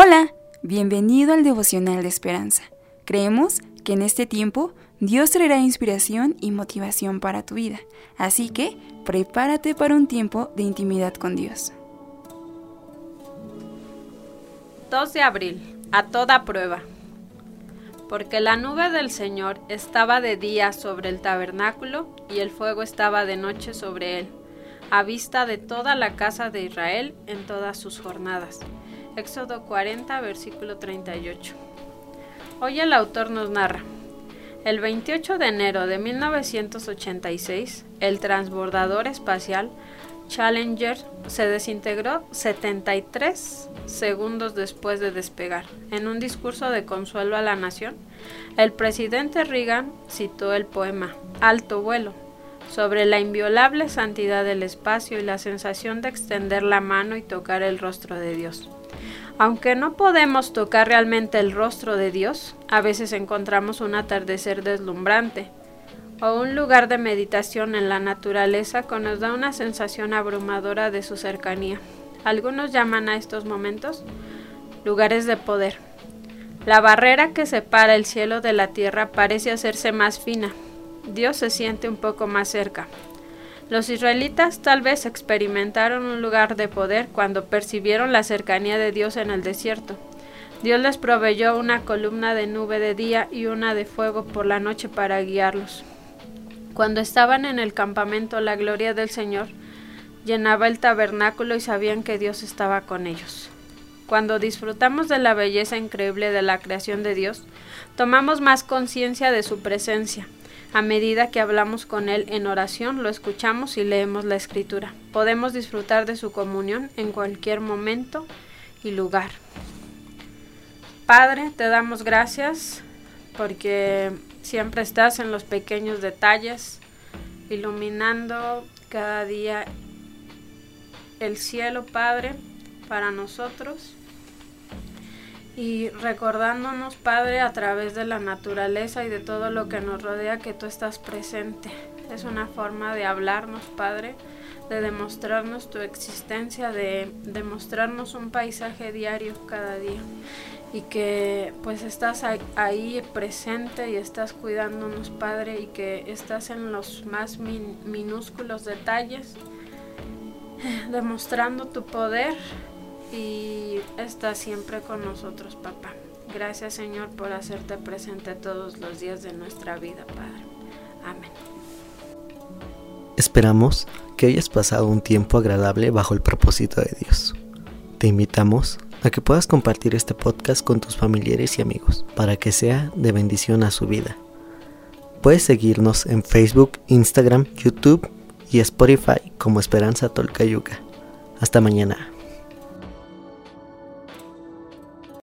Hola, bienvenido al devocional de esperanza. Creemos que en este tiempo Dios traerá inspiración y motivación para tu vida, así que prepárate para un tiempo de intimidad con Dios. 2 de abril, a toda prueba. Porque la nube del Señor estaba de día sobre el tabernáculo y el fuego estaba de noche sobre él, a vista de toda la casa de Israel en todas sus jornadas. Éxodo 40, versículo 38. Hoy el autor nos narra. El 28 de enero de 1986, el transbordador espacial Challenger se desintegró 73 segundos después de despegar. En un discurso de consuelo a la nación, el presidente Reagan citó el poema Alto vuelo sobre la inviolable santidad del espacio y la sensación de extender la mano y tocar el rostro de Dios. Aunque no podemos tocar realmente el rostro de Dios, a veces encontramos un atardecer deslumbrante o un lugar de meditación en la naturaleza que nos da una sensación abrumadora de su cercanía. Algunos llaman a estos momentos lugares de poder. La barrera que separa el cielo de la tierra parece hacerse más fina. Dios se siente un poco más cerca. Los israelitas tal vez experimentaron un lugar de poder cuando percibieron la cercanía de Dios en el desierto. Dios les proveyó una columna de nube de día y una de fuego por la noche para guiarlos. Cuando estaban en el campamento, la gloria del Señor llenaba el tabernáculo y sabían que Dios estaba con ellos. Cuando disfrutamos de la belleza increíble de la creación de Dios, tomamos más conciencia de su presencia. A medida que hablamos con Él en oración, lo escuchamos y leemos la Escritura. Podemos disfrutar de su comunión en cualquier momento y lugar. Padre, te damos gracias porque siempre estás en los pequeños detalles, iluminando cada día el cielo, Padre, para nosotros y recordándonos, Padre, a través de la naturaleza y de todo lo que nos rodea, que tú estás presente. Es una forma de hablarnos, Padre, de demostrarnos tu existencia, de demostrarnos un paisaje diario cada día y que pues estás ahí presente y estás cuidándonos, Padre, y que estás en los más minúsculos detalles, demostrando tu poder y está siempre con nosotros, papá. Gracias, Señor, por hacerte presente todos los días de nuestra vida, Padre. Amén. Esperamos que hayas pasado un tiempo agradable bajo el propósito de Dios. Te invitamos a que puedas compartir este podcast con tus familiares y amigos para que sea de bendición a su vida. Puedes seguirnos en Facebook, Instagram, YouTube y Spotify como Esperanza Tolcayuca. Hasta mañana.